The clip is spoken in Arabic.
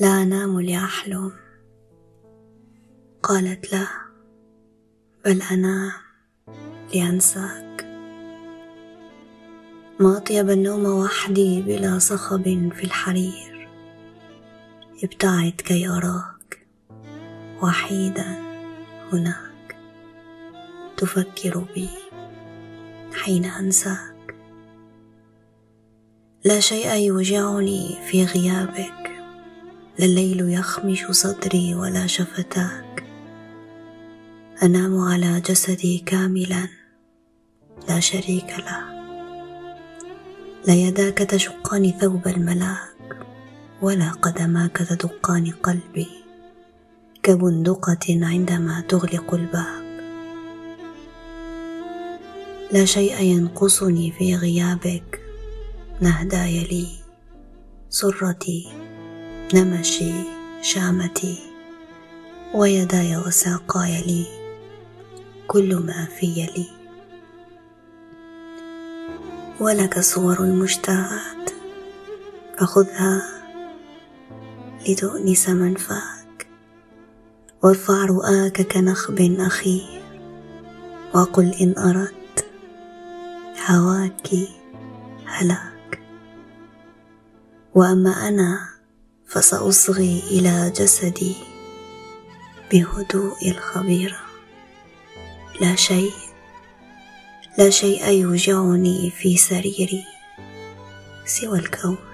لا أنام لأحلم. قالت لا بل أنام لأنساك. ما أطيب النوم وحدي بلا صخب في الحرير. ابتعد كي أراك وحيدا هناك. تفكر بي حين أنساك. لا شيء يوجعني في غيابك. لا الليل يخمش صدري ولا شفتاك. أنام على جسدي كاملا. لا شريك له. لا يداك تشقان ثوب الملاك ولا قدماك تدقان قلبي. كبندقة عندما تغلق الباب. لا شيء ينقصني في غيابك. نهداي لي. سرتي. نمشي شامتي ويداي وساقاي لي كل ما في لي. ولك صور المشتاقات فخذها لتؤنس منفاك. وارفع رؤاك كنخب أخير وقل إن أردت هواك هلاك. وأما أنا فسأصغي إلى جسدي بهدوء الخبيرة لا شيء لا شيء يوجعني في سريري سوى الكون.